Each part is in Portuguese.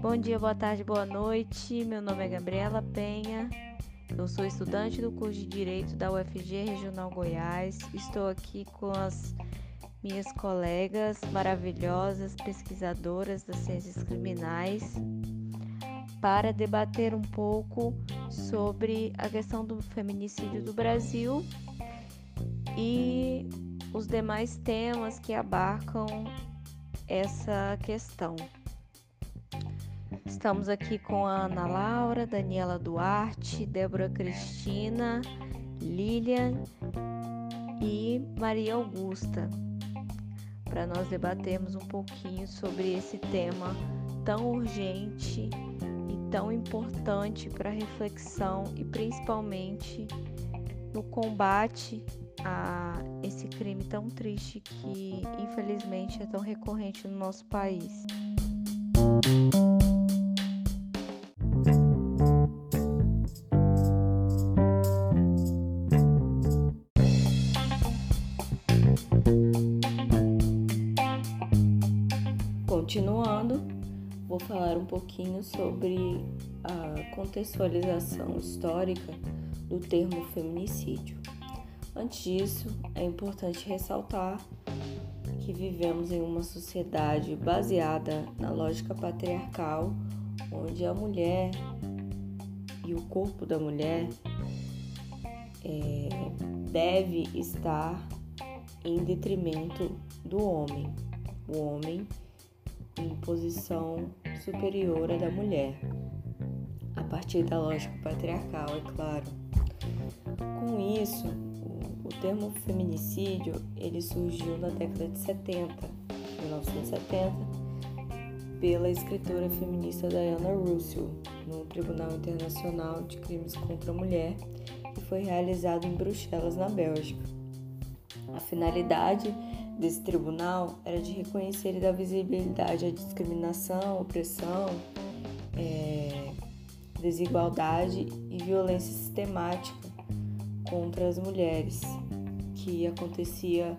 Bom dia, boa tarde, boa noite. Meu nome é Gabriela Penha. Eu sou estudante do curso de Direito da UFG Regional Goiás. Estou aqui com as minhas colegas maravilhosas pesquisadoras das ciências criminais para debater um pouco sobre a questão do feminicídio do Brasil e os demais temas que abarcam essa questão. Estamos aqui com a Ana Laura, Daniela Duarte, Débora Cristina, Lilian e Maria Augusta, para nós debatermos um pouquinho sobre esse tema tão urgente e tão importante para reflexão e principalmente no combate a esse crime tão triste que infelizmente é tão recorrente no nosso país. Continuando, vou falar um pouquinho sobre a contextualização histórica do termo feminicídio. Antes disso, é importante ressaltar que vivemos em uma sociedade baseada na lógica patriarcal, onde a mulher e o corpo da mulher é, deve estar em detrimento do homem. O homem em posição superior à da mulher, a partir da lógica patriarcal, é claro. Com isso, o, termo feminicídio ele surgiu na década de 70, 1970, pela escritora feminista Diana Russell, no Tribunal Internacional de Crimes contra a Mulher, que foi realizado em Bruxelas, na Bélgica. A finalidade desse tribunal era de reconhecer e dar visibilidade à discriminação, opressão, é, desigualdade e violência sistemática contra as mulheres, que acontecia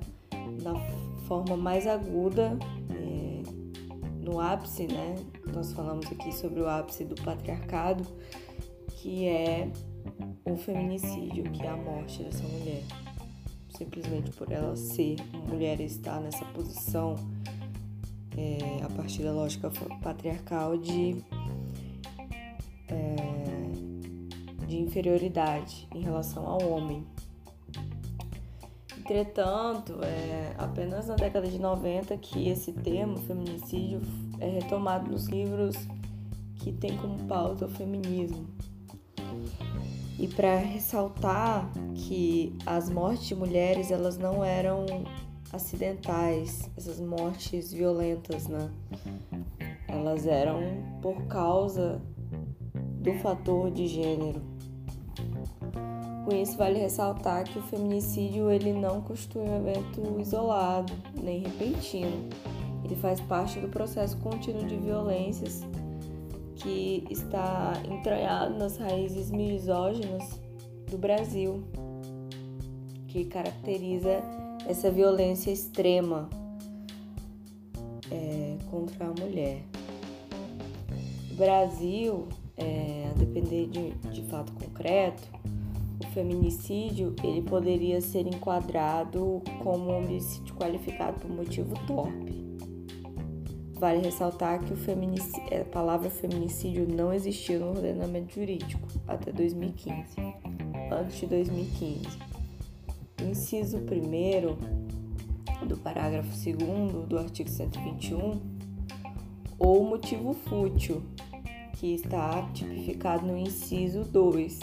na forma mais aguda, é, no ápice, né? Nós falamos aqui sobre o ápice do patriarcado, que é o feminicídio, que é a morte dessa mulher simplesmente por ela ser mulher e estar nessa posição é, a partir da lógica patriarcal de, é, de inferioridade em relação ao homem. Entretanto, é apenas na década de 90 que esse termo, feminicídio, é retomado nos livros que tem como pauta o feminismo. E para ressaltar que as mortes de mulheres elas não eram acidentais, essas mortes violentas, né? Elas eram por causa do fator de gênero. Com isso vale ressaltar que o feminicídio ele não constitui um evento isolado nem repentino. Ele faz parte do processo contínuo de violências que está entranhado nas raízes misóginas do Brasil, que caracteriza essa violência extrema é, contra a mulher. O Brasil, é, a depender de, de fato concreto, o feminicídio ele poderia ser enquadrado como homicídio qualificado por motivo torpe Vale ressaltar que a palavra feminicídio não existia no ordenamento jurídico até 2015, antes de 2015. O inciso 1 do parágrafo 2 do artigo 121, ou motivo fútil, que está tipificado no inciso 2,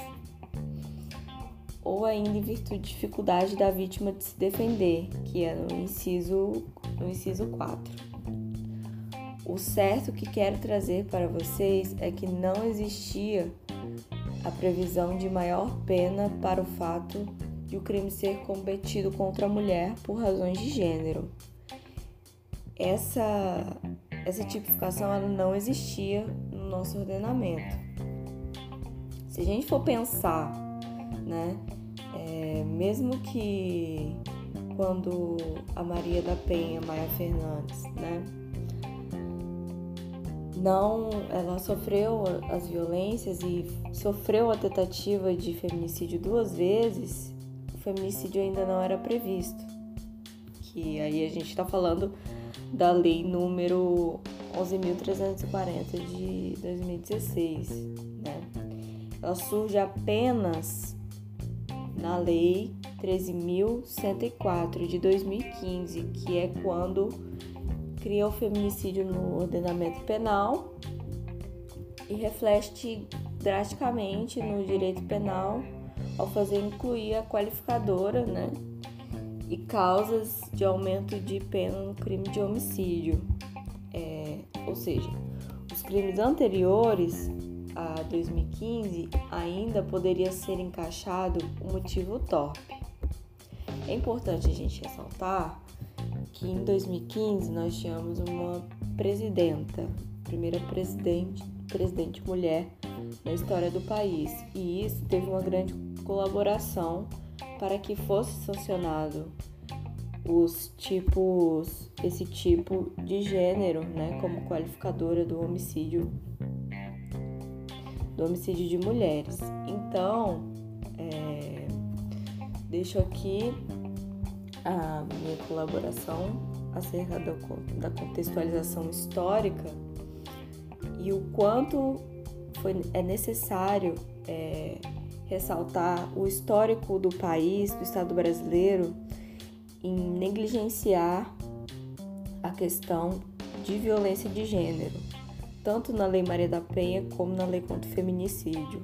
ou ainda em virtude de dificuldade da vítima de se defender, que é no inciso, no inciso 4. O certo que quero trazer para vocês é que não existia a previsão de maior pena para o fato de o crime ser cometido contra a mulher por razões de gênero. Essa, essa tipificação ela não existia no nosso ordenamento. Se a gente for pensar, né, é, mesmo que quando a Maria da Penha, Maia Fernandes, né? Não, ela sofreu as violências e sofreu a tentativa de feminicídio duas vezes, o feminicídio ainda não era previsto. Que aí a gente está falando da lei número 11.340 de 2016, né? Ela surge apenas na lei 13.104 de 2015, que é quando cria o feminicídio no ordenamento penal e reflete drasticamente no direito penal ao fazer incluir a qualificadora, né? E causas de aumento de pena no crime de homicídio. É, ou seja, os crimes anteriores a 2015 ainda poderia ser encaixado o motivo torpe. É importante a gente ressaltar que em 2015 nós tínhamos uma presidenta, primeira presidente, presidente mulher na história do país, e isso teve uma grande colaboração para que fosse sancionado os tipos, esse tipo de gênero, né, como qualificadora do homicídio do homicídio de mulheres. Então, é, deixo aqui a minha colaboração acerca da contextualização histórica e o quanto foi, é necessário é, ressaltar o histórico do país, do Estado brasileiro, em negligenciar a questão de violência de gênero tanto na Lei Maria da Penha como na Lei contra o Feminicídio.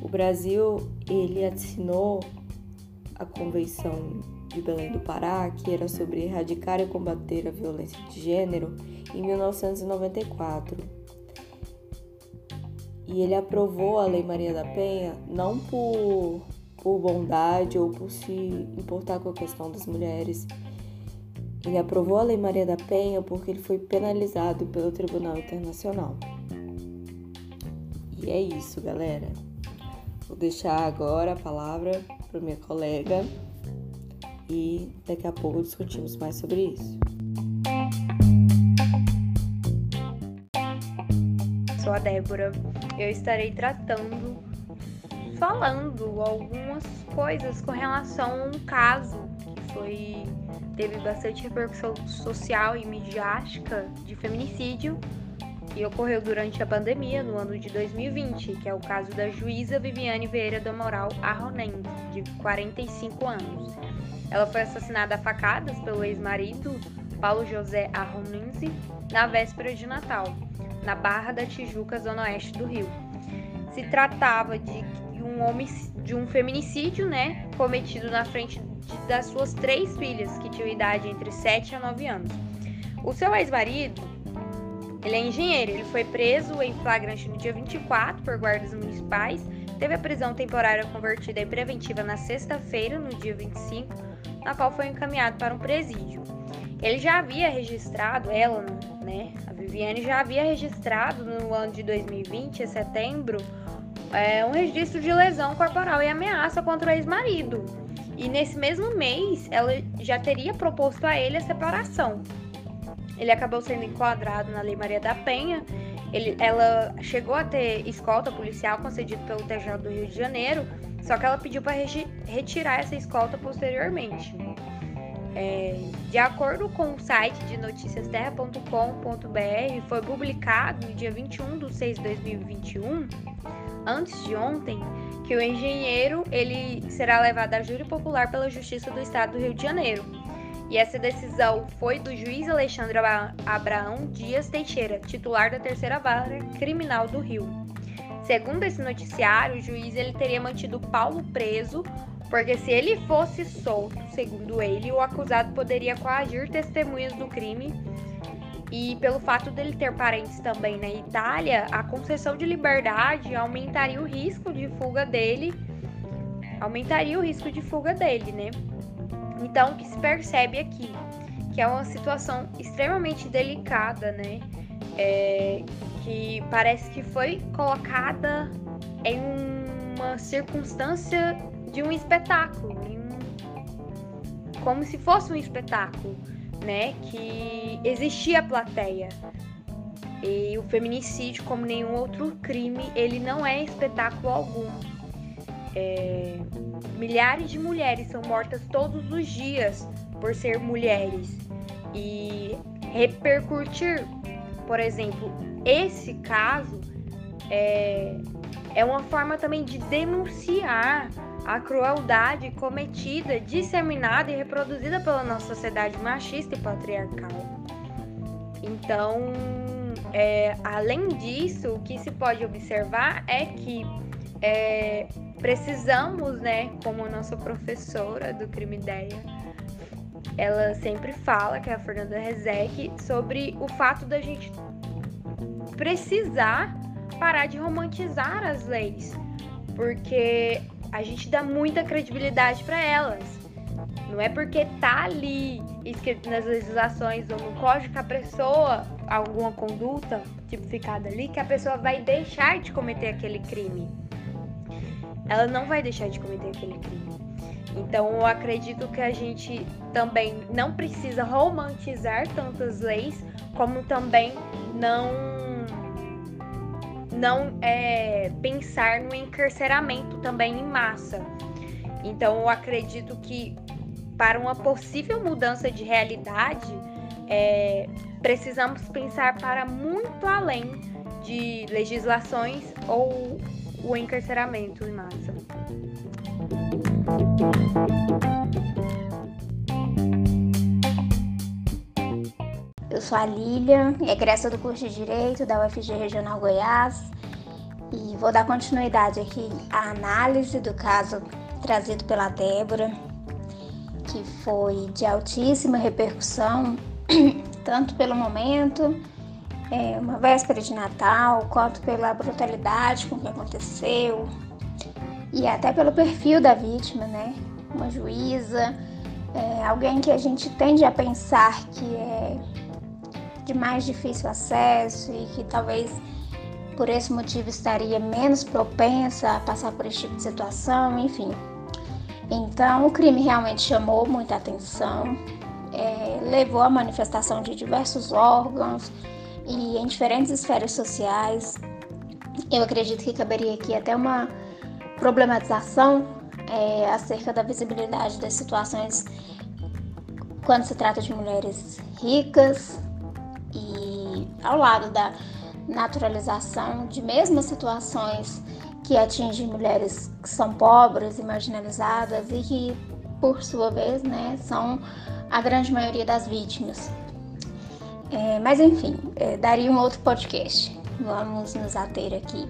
O Brasil ele assinou a Convenção de Belém do Pará, que era sobre erradicar e combater a violência de gênero, em 1994. E ele aprovou a Lei Maria da Penha não por, por bondade ou por se importar com a questão das mulheres, ele aprovou a Lei Maria da Penha porque ele foi penalizado pelo Tribunal Internacional. E é isso, galera. Vou deixar agora a palavra para minha colega e daqui a pouco discutimos mais sobre isso. Sou a Débora. Eu estarei tratando, falando algumas coisas com relação a um caso que foi teve bastante repercussão social e midiática de feminicídio e ocorreu durante a pandemia no ano de 2020, que é o caso da juíza Viviane Vieira do Moral Arronense, de 45 anos. Ela foi assassinada a facadas pelo ex-marido Paulo José Arronense na véspera de Natal, na Barra da Tijuca, zona oeste do Rio. Se tratava de um homem de um feminicídio, né, cometido na frente das suas três filhas, que tinham idade entre 7 a 9 anos. O seu ex-marido, ele é engenheiro, ele foi preso em flagrante no dia 24 por guardas municipais, teve a prisão temporária convertida em preventiva na sexta-feira, no dia 25, na qual foi encaminhado para um presídio. Ele já havia registrado, ela, né, a Viviane já havia registrado no ano de 2020, em setembro, é, um registro de lesão corporal e ameaça contra o ex-marido. E nesse mesmo mês, ela já teria proposto a ele a separação. Ele acabou sendo enquadrado na Lei Maria da Penha. Ele, ela chegou a ter escolta policial concedido pelo TJ do Rio de Janeiro, só que ela pediu para retirar essa escolta posteriormente. É, de acordo com o site de noticiasterra.com.br, foi publicado no dia 21 de 6 de 2021, antes de ontem, que o engenheiro ele será levado a júri popular pela Justiça do Estado do Rio de Janeiro. E essa decisão foi do juiz Alexandre Abraão Dias Teixeira, titular da Terceira Vara Criminal do Rio. Segundo esse noticiário, o juiz ele teria mantido Paulo preso, porque se ele fosse solto, segundo ele, o acusado poderia coagir testemunhas do crime e pelo fato dele ter parentes também na Itália, a concessão de liberdade aumentaria o risco de fuga dele, aumentaria o risco de fuga dele, né? Então, o que se percebe aqui, que é uma situação extremamente delicada, né? É, que parece que foi colocada em uma circunstância de um espetáculo, em como se fosse um espetáculo, né? Que existia plateia. E o feminicídio, como nenhum outro crime, ele não é espetáculo algum. É... Milhares de mulheres são mortas todos os dias por ser mulheres. E repercutir, por exemplo, esse caso é, é uma forma também de denunciar a crueldade cometida, disseminada e reproduzida pela nossa sociedade machista e patriarcal. Então, é, além disso, o que se pode observar é que é, precisamos, né, como nossa professora do Crime Ideia, ela sempre fala, que é a Fernanda Rezec, sobre o fato da gente precisar parar de romantizar as leis, porque a gente dá muita credibilidade para elas. Não é porque tá ali escrito nas legislações ou no código que a pessoa, alguma conduta tipificada ali, que a pessoa vai deixar de cometer aquele crime. Ela não vai deixar de cometer aquele crime. Então eu acredito que a gente também não precisa romantizar tantas leis, como também não não é, pensar no encarceramento também em massa. Então eu acredito que para uma possível mudança de realidade, é, precisamos pensar para muito além de legislações ou o encarceramento em massa. Eu sou a Lília, egressa do curso de Direito da UFG Regional Goiás e vou dar continuidade aqui à análise do caso trazido pela Débora que foi de altíssima repercussão, tanto pelo momento, é, uma véspera de Natal, quanto pela brutalidade com que aconteceu e até pelo perfil da vítima, né? Uma juíza, é, alguém que a gente tende a pensar que é de mais difícil acesso e que talvez por esse motivo estaria menos propensa a passar por esse tipo de situação, enfim. Então, o crime realmente chamou muita atenção, é, levou à manifestação de diversos órgãos e em diferentes esferas sociais. Eu acredito que caberia aqui até uma problematização é, acerca da visibilidade das situações quando se trata de mulheres ricas e ao lado da naturalização de mesmas situações que atinge mulheres que são pobres e marginalizadas e que, por sua vez, né, são a grande maioria das vítimas. É, mas enfim, é, daria um outro podcast. Vamos nos ater aqui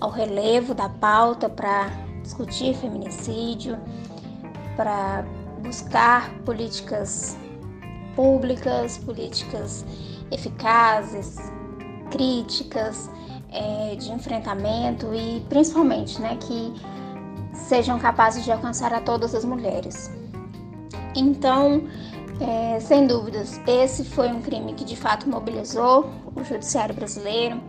ao relevo da pauta para discutir feminicídio, para buscar políticas públicas, políticas eficazes, críticas, é, de enfrentamento e principalmente né, que sejam capazes de alcançar a todas as mulheres. Então, é, sem dúvidas, esse foi um crime que de fato mobilizou o judiciário brasileiro.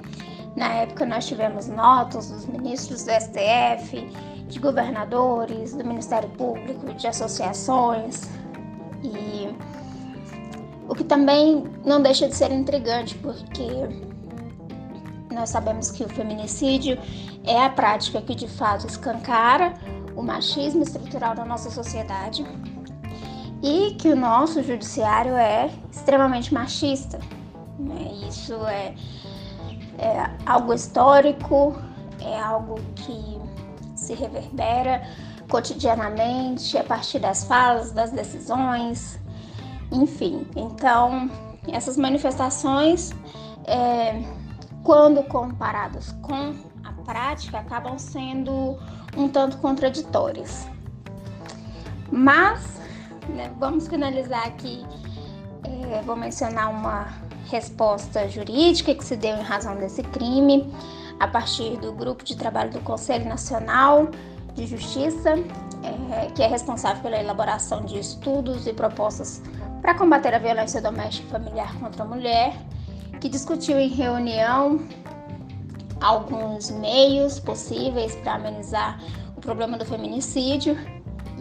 Na época, nós tivemos notas dos ministros do STF, de governadores, do Ministério Público, de associações. E o que também não deixa de ser intrigante, porque nós sabemos que o feminicídio é a prática que de fato escancara o machismo estrutural da nossa sociedade e que o nosso judiciário é extremamente machista. Né? Isso é, é algo histórico, é algo que se reverbera cotidianamente a partir das falas, das decisões, enfim. Então, essas manifestações é, quando comparadas com a prática, acabam sendo um tanto contraditórias. Mas, né, vamos finalizar aqui. É, vou mencionar uma resposta jurídica que se deu em razão desse crime, a partir do grupo de trabalho do Conselho Nacional de Justiça, é, que é responsável pela elaboração de estudos e propostas para combater a violência doméstica e familiar contra a mulher que discutiu em reunião alguns meios possíveis para amenizar o problema do feminicídio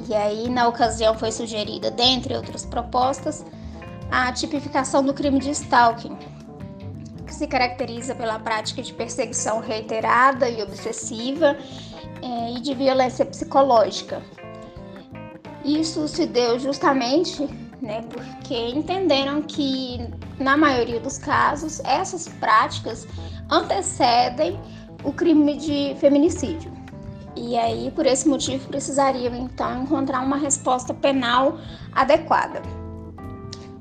E aí, na ocasião, foi sugerida, dentre outras propostas, a tipificação do crime de stalking, que se caracteriza pela prática de perseguição reiterada e obsessiva é, e de violência psicológica. Isso se deu justamente né, porque entenderam que, na maioria dos casos, essas práticas antecedem o crime de feminicídio. E aí, por esse motivo, precisariam então encontrar uma resposta penal adequada.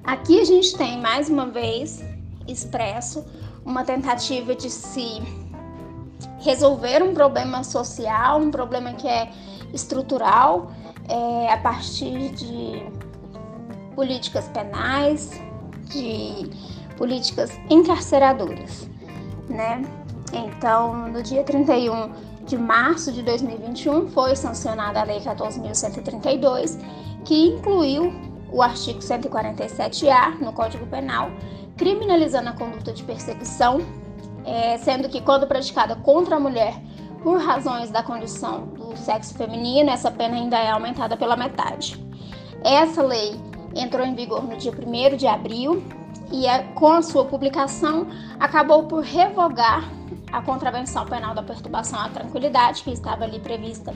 Aqui a gente tem mais uma vez expresso uma tentativa de se resolver um problema social, um problema que é estrutural, é, a partir de políticas penais, de políticas encarceradoras, né? Então, no dia 31 de março de 2021 foi sancionada a Lei 14.132, que incluiu o artigo 147-A no Código Penal, criminalizando a conduta de perseguição, é, sendo que quando praticada contra a mulher por razões da condição do sexo feminino, essa pena ainda é aumentada pela metade. Essa lei entrou em vigor no dia 1 de abril e, é, com a sua publicação, acabou por revogar a contravenção penal da perturbação à tranquilidade, que estava ali prevista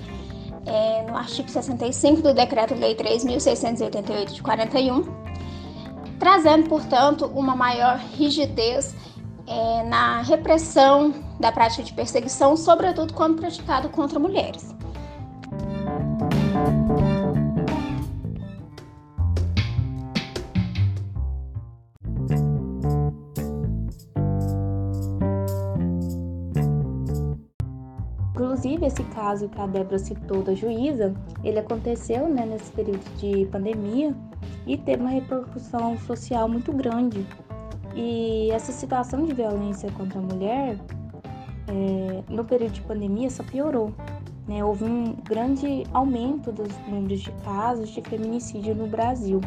é, no artigo 65 do Decreto-Lei 3.688 de 41, trazendo, portanto, uma maior rigidez é, na repressão da prática de perseguição, sobretudo quando praticado contra mulheres. Inclusive, esse caso que a Débora citou da juíza, ele aconteceu né, nesse período de pandemia e teve uma repercussão social muito grande. E essa situação de violência contra a mulher, é, no período de pandemia, só piorou. Né? Houve um grande aumento dos números de casos de feminicídio no Brasil.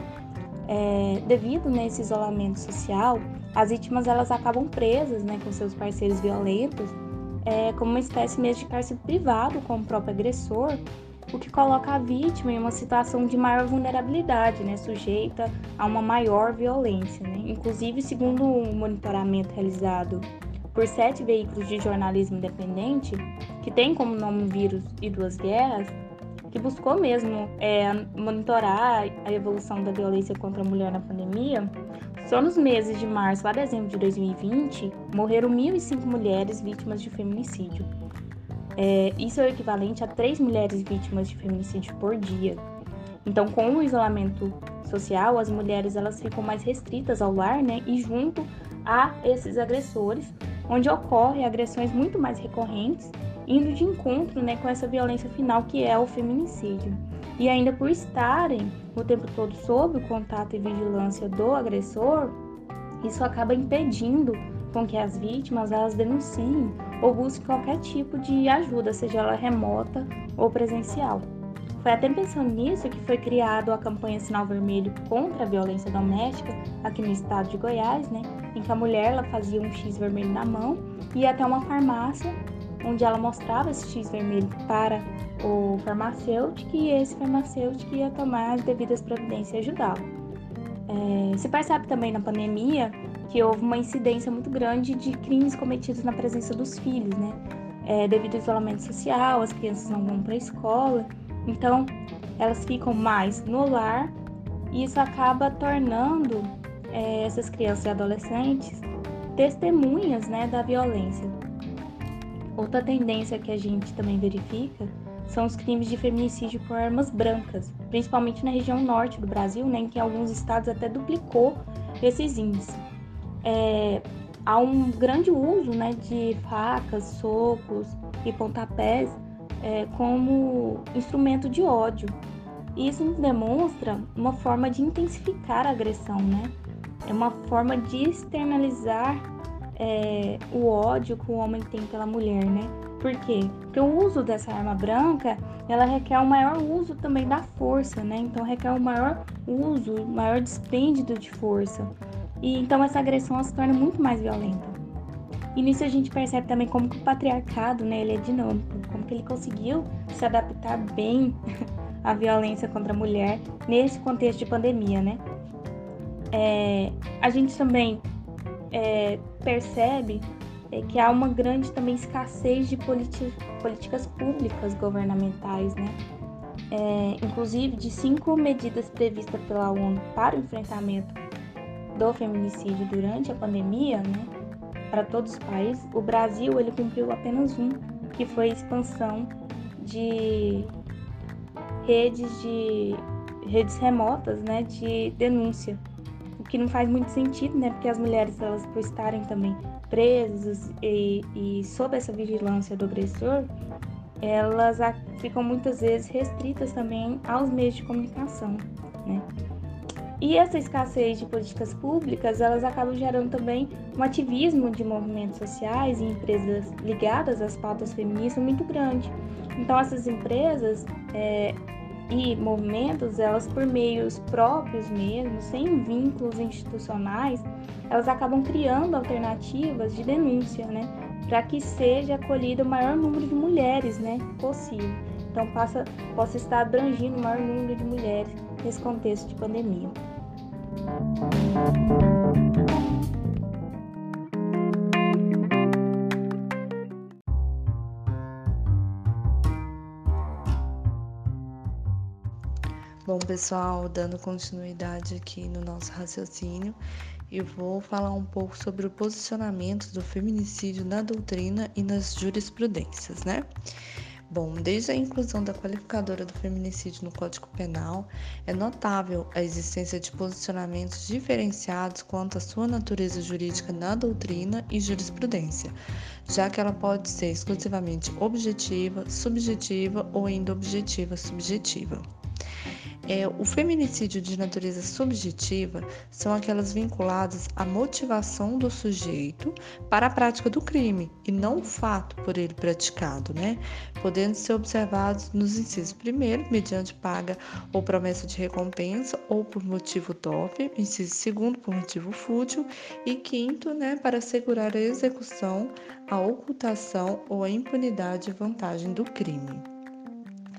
É, devido nesse né, isolamento social, as vítimas elas acabam presas né, com seus parceiros violentos é, como uma espécie mesmo de cárcere privado com o próprio agressor, o que coloca a vítima em uma situação de maior vulnerabilidade, né, sujeita a uma maior violência. Né? Inclusive, segundo um monitoramento realizado por sete veículos de jornalismo independente, que tem como nome Vírus e Duas Guerras, que buscou mesmo é, monitorar a evolução da violência contra a mulher na pandemia, só nos meses de março a dezembro de 2020, morreram 1.005 mulheres vítimas de feminicídio. É, isso é o equivalente a três mulheres vítimas de feminicídio por dia. Então, com o isolamento social, as mulheres elas ficam mais restritas ao lar, né, e junto a esses agressores, onde ocorrem agressões muito mais recorrentes, indo de encontro, né, com essa violência final que é o feminicídio e ainda por estarem o tempo todo sob o contato e vigilância do agressor, isso acaba impedindo com que as vítimas elas denunciem ou busquem qualquer tipo de ajuda, seja ela remota ou presencial. Foi até pensando nisso que foi criado a campanha Sinal Vermelho contra a violência doméstica aqui no estado de Goiás, né? Em que a mulher ela fazia um X vermelho na mão e ia até uma farmácia onde ela mostrava esse X vermelho para o farmacêutico e esse farmacêutico ia tomar as devidas providências e ajudá-lo. É, se percebe também na pandemia que houve uma incidência muito grande de crimes cometidos na presença dos filhos, né? É, devido ao isolamento social, as crianças não vão para a escola, então elas ficam mais no lar e isso acaba tornando é, essas crianças e adolescentes testemunhas né, da violência. Outra tendência que a gente também verifica são os crimes de feminicídio por armas brancas, principalmente na região norte do Brasil, né, em que alguns estados até duplicou esses índices. É, há um grande uso né, de facas, socos e pontapés é, como instrumento de ódio. Isso nos demonstra uma forma de intensificar a agressão, né? É uma forma de externalizar é, o ódio que o homem tem pela mulher, né? Por quê? Porque o uso dessa arma branca, ela requer um maior uso também da força, né? Então requer um maior uso, um maior dispêndio de força. E então essa agressão se torna muito mais violenta. E nisso a gente percebe também como que o patriarcado, né, ele é dinâmico, como que ele conseguiu se adaptar bem a violência contra a mulher nesse contexto de pandemia, né? É, a gente também é, percebe é, que há uma grande também escassez de políticas públicas governamentais, né? É, inclusive de cinco medidas previstas pela ONU para o enfrentamento do feminicídio durante a pandemia, né, para todos os países, o Brasil ele cumpriu apenas um, que foi a expansão de redes de redes remotas, né, de denúncia, que não faz muito sentido, né, porque as mulheres elas por estarem também presas e, e sob essa vigilância do agressor, elas ficam muitas vezes restritas também aos meios de comunicação, né? E essa escassez de políticas públicas, elas acabam gerando também um ativismo de movimentos sociais e empresas ligadas às pautas feministas muito grande. Então, essas empresas é, e movimentos, elas por meios próprios mesmo, sem vínculos institucionais, elas acabam criando alternativas de denúncia, né? Para que seja acolhido o maior número de mulheres, né? Possível. Então, passa, possa estar abrangindo o maior número de mulheres nesse contexto de pandemia. Bom, pessoal, dando continuidade aqui no nosso raciocínio, eu vou falar um pouco sobre o posicionamento do feminicídio na doutrina e nas jurisprudências, né? Bom, desde a inclusão da qualificadora do feminicídio no Código Penal, é notável a existência de posicionamentos diferenciados quanto à sua natureza jurídica na doutrina e jurisprudência, já que ela pode ser exclusivamente objetiva, subjetiva ou ainda objetiva subjetiva. É, o feminicídio de natureza subjetiva são aquelas vinculadas à motivação do sujeito para a prática do crime e não o fato por ele praticado, né? Podendo ser observados nos incisos primeiro, mediante paga ou promessa de recompensa ou por motivo torpe, inciso segundo, por motivo fútil e quinto, né, para assegurar a execução, a ocultação ou a impunidade e vantagem do crime.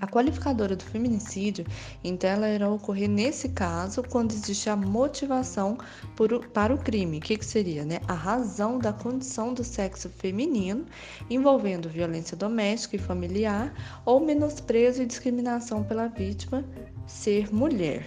A qualificadora do feminicídio, então, ela irá ocorrer nesse caso quando existe a motivação por, para o crime. Que, que seria? Né? A razão da condição do sexo feminino, envolvendo violência doméstica e familiar ou menosprezo e discriminação pela vítima ser mulher.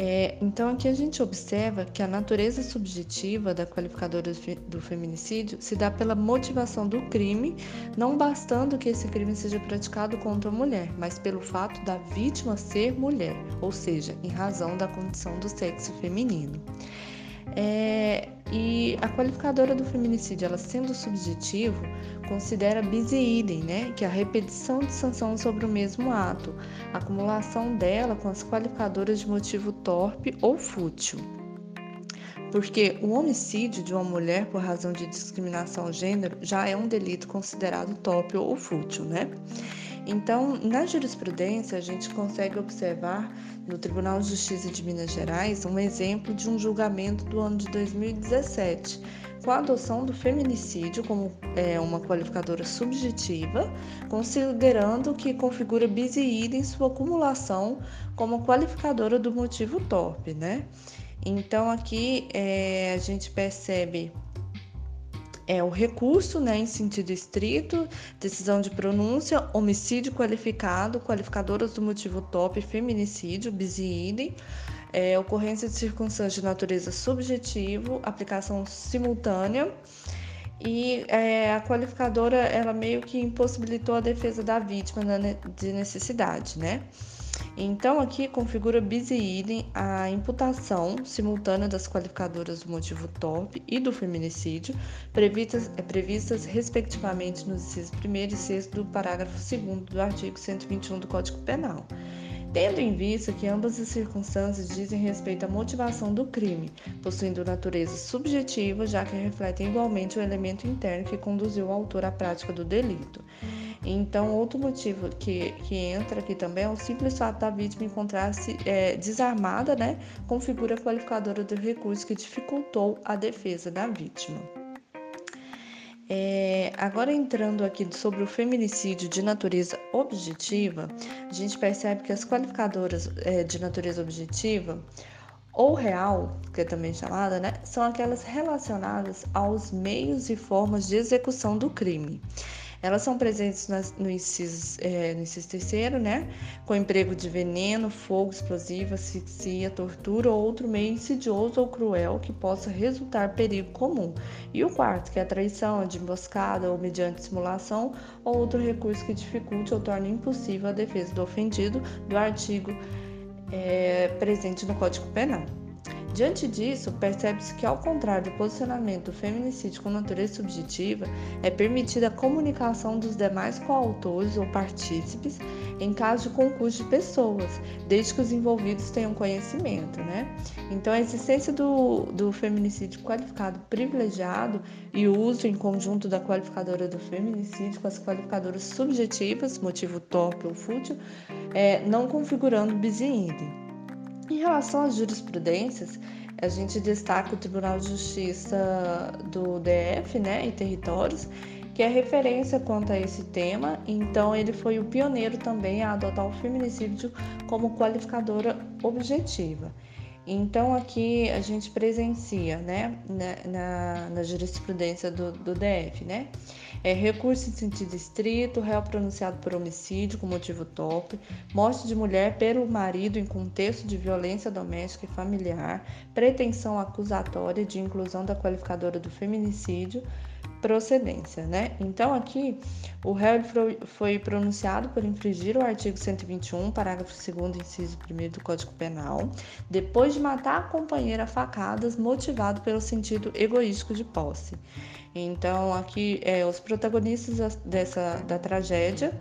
É, então, aqui a gente observa que a natureza subjetiva da qualificadora do feminicídio se dá pela motivação do crime, não bastando que esse crime seja praticado contra a mulher, mas pelo fato da vítima ser mulher, ou seja, em razão da condição do sexo feminino. É, e a qualificadora do feminicídio, ela sendo subjetivo, considera bis idem, né, que é a repetição de sanção sobre o mesmo ato, a acumulação dela com as qualificadoras de motivo torpe ou fútil. Porque o homicídio de uma mulher por razão de discriminação gênero já é um delito considerado torpe ou fútil, né? Então, na jurisprudência, a gente consegue observar no Tribunal de Justiça de Minas Gerais um exemplo de um julgamento do ano de 2017, com a adoção do feminicídio como é, uma qualificadora subjetiva, considerando que configura bis e idem sua acumulação como qualificadora do motivo torpe, né? Então aqui é, a gente percebe é o recurso, né, em sentido estrito, decisão de pronúncia, homicídio qualificado, qualificadoras do motivo top, feminicídio, bis é, ocorrência de circunstância de natureza subjetivo, aplicação simultânea e é, a qualificadora ela meio que impossibilitou a defesa da vítima de necessidade, né? Então, aqui configura bis e idem a imputação simultânea das qualificadoras do motivo torpe e do feminicídio, previstas, é, previstas respectivamente nos incisos 1 e 6 do parágrafo 2 do artigo 121 do Código Penal. Tendo em vista que ambas as circunstâncias dizem respeito à motivação do crime, possuindo natureza subjetiva, já que refletem igualmente o elemento interno que conduziu o autor à prática do delito. Então, outro motivo que, que entra aqui também é o simples fato da vítima encontrar-se é, desarmada, né, configura a qualificadora do recurso que dificultou a defesa da vítima. É, agora entrando aqui sobre o feminicídio de natureza objetiva, a gente percebe que as qualificadoras é, de natureza objetiva ou real, que é também chamada, né, são aquelas relacionadas aos meios e formas de execução do crime. Elas são presentes no inciso, é, no terceiro, né? Com emprego de veneno, fogo explosivo, asfixia, tortura ou outro meio insidioso ou cruel que possa resultar perigo comum. E o quarto, que é a traição, de emboscada ou mediante simulação ou outro recurso que dificulte ou torne impossível a defesa do ofendido do artigo é, presente no Código Penal. Diante disso, percebe-se que, ao contrário do posicionamento feminicídio com natureza subjetiva, é permitida a comunicação dos demais coautores ou partícipes em caso de concurso de pessoas, desde que os envolvidos tenham conhecimento, né? Então, a existência do, do feminicídio qualificado privilegiado e o uso em conjunto da qualificadora do feminicídio com as qualificadoras subjetivas, motivo torpe ou fútil, é, não configurando bis in idem. Em relação às jurisprudências, a gente destaca o Tribunal de Justiça do DF né, e Territórios, que é referência quanto a esse tema, então ele foi o pioneiro também a adotar o feminicídio como qualificadora objetiva. Então aqui a gente presencia, né, na, na, na jurisprudência do, do, DF, né, é recurso em sentido estrito, réu pronunciado por homicídio com motivo top, morte de mulher pelo marido em contexto de violência doméstica e familiar, pretensão acusatória de inclusão da qualificadora do feminicídio, procedência, né? Então aqui o réu foi pronunciado por infringir o artigo 121, parágrafo 2 inciso 1 do Código Penal, depois de matar a companheira facadas, motivado pelo sentido egoístico de posse. Então aqui é, os protagonistas dessa da tragédia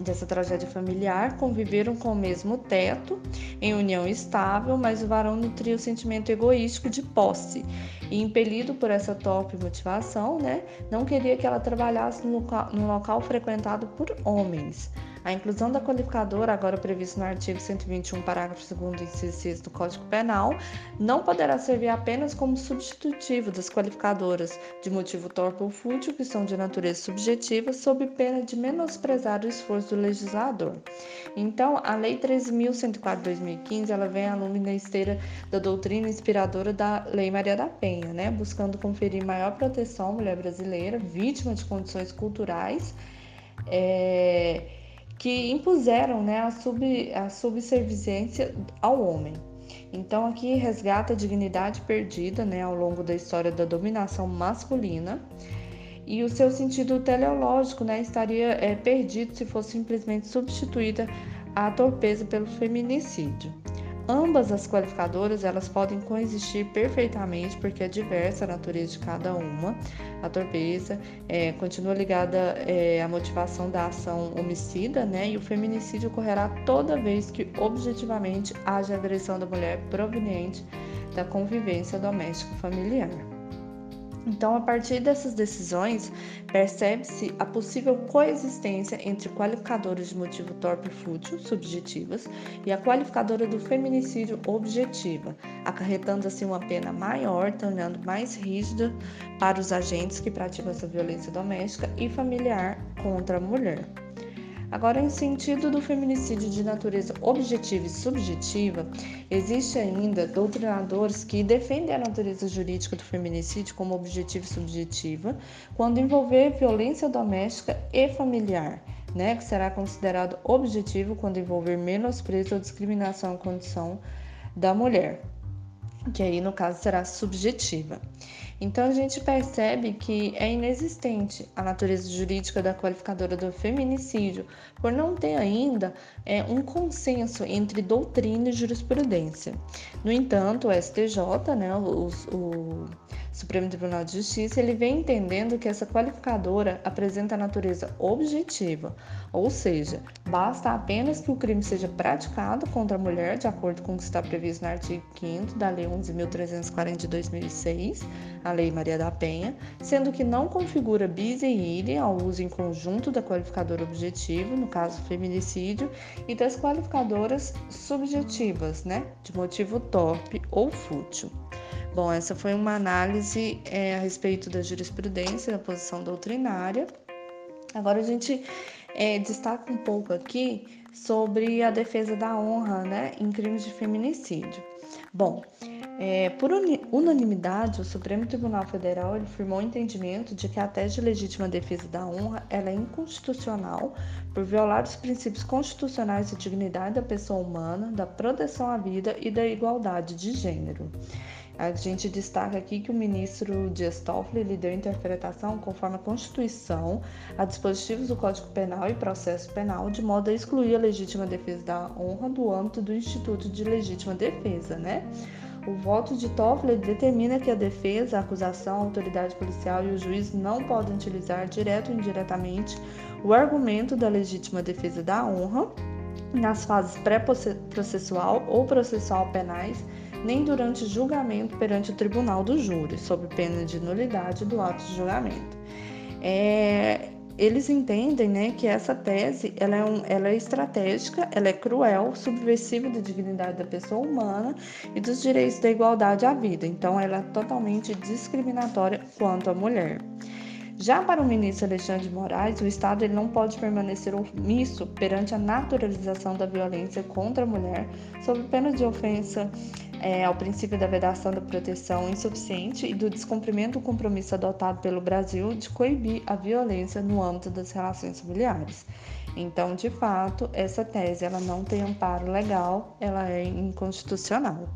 dessa tragédia familiar conviveram com o mesmo teto, em união estável, mas o varão nutria o sentimento egoístico de posse e, impelido por essa top motivação, né, não queria que ela trabalhasse no local, no local frequentado por homens. A inclusão da qualificadora, agora prevista no artigo 121, parágrafo 2 inciso 6 do Código Penal, não poderá servir apenas como substitutivo das qualificadoras de motivo torpe ou fútil, que são de natureza subjetiva, sob pena de menosprezar o esforço do legislador. Então, a Lei 13.104/2015, ela vem à lume na esteira da doutrina inspiradora da Lei Maria da Penha, né, buscando conferir maior proteção à mulher brasileira, vítima de condições culturais, é, que impuseram né, a, sub, a subserviência ao homem. Então aqui resgata a dignidade perdida né, ao longo da história da dominação masculina e o seu sentido teleológico né, estaria é, perdido se fosse simplesmente substituída a torpeza pelo feminicídio. Ambas as qualificadoras elas podem coexistir perfeitamente porque é diversa a natureza de cada uma. A torpeza é, continua ligada é, à motivação da ação homicida, né? E o feminicídio ocorrerá toda vez que objetivamente haja agressão da mulher proveniente da convivência doméstica familiar. Então, a partir dessas decisões, percebe-se a possível coexistência entre qualificadores de motivo torpe fútil, subjetivas, e a qualificadora do feminicídio objetiva, acarretando assim uma pena maior, tornando mais rígida para os agentes que praticam essa violência doméstica e familiar contra a mulher. Agora, em sentido do feminicídio de natureza objetiva e subjetiva, existe ainda doutrinadores que defendem a natureza jurídica do feminicídio como objetiva e subjetiva quando envolver violência doméstica e familiar, né, que será considerado objetivo quando envolver menosprezo ou discriminação à condição da mulher, que aí no caso será subjetiva. Então a gente percebe que é inexistente a natureza jurídica da qualificadora do feminicídio, por não ter ainda é, um consenso entre doutrina e jurisprudência. No entanto, o STJ, né, o, o Supremo Tribunal de Justiça, ele vem entendendo que essa qualificadora apresenta natureza objetiva, ou seja, basta apenas que o crime seja praticado contra a mulher, de acordo com o que está previsto no artigo 5 da Lei 11.340 de 2006, a Lei Maria da Penha, sendo que não configura bis e idem ao uso em conjunto da qualificadora objetiva, no caso feminicídio, e das qualificadoras subjetivas, né, de motivo torpe ou fútil. Bom, essa foi uma análise é, a respeito da jurisprudência, da posição doutrinária. Agora a gente é, destaca um pouco aqui sobre a defesa da honra né, em crimes de feminicídio. Bom, é, por unanimidade, o Supremo Tribunal Federal firmou o entendimento de que a tese de legítima defesa da honra é inconstitucional por violar os princípios constitucionais de dignidade da pessoa humana, da proteção à vida e da igualdade de gênero. A gente destaca aqui que o ministro Dias Toffoli deu interpretação conforme a Constituição a dispositivos do Código Penal e Processo Penal, de modo a excluir a legítima defesa da honra do âmbito do Instituto de Legítima Defesa, né? O voto de Toffoli determina que a defesa, a acusação, a autoridade policial e o juiz não podem utilizar direto ou indiretamente o argumento da legítima defesa da honra nas fases pré-processual ou processual penais nem durante julgamento perante o tribunal do júri, sob pena de nulidade do ato de julgamento. É, eles entendem né, que essa tese ela é, um, ela é estratégica, ela é cruel, subversiva da dignidade da pessoa humana e dos direitos da igualdade à vida. Então, ela é totalmente discriminatória quanto à mulher. Já para o ministro Alexandre de Moraes, o Estado ele não pode permanecer omisso perante a naturalização da violência contra a mulher, sob pena de ofensa é, ao princípio da vedação da proteção insuficiente e do descumprimento do compromisso adotado pelo Brasil de coibir a violência no âmbito das relações familiares. Então, de fato, essa tese ela não tem amparo legal, ela é inconstitucional.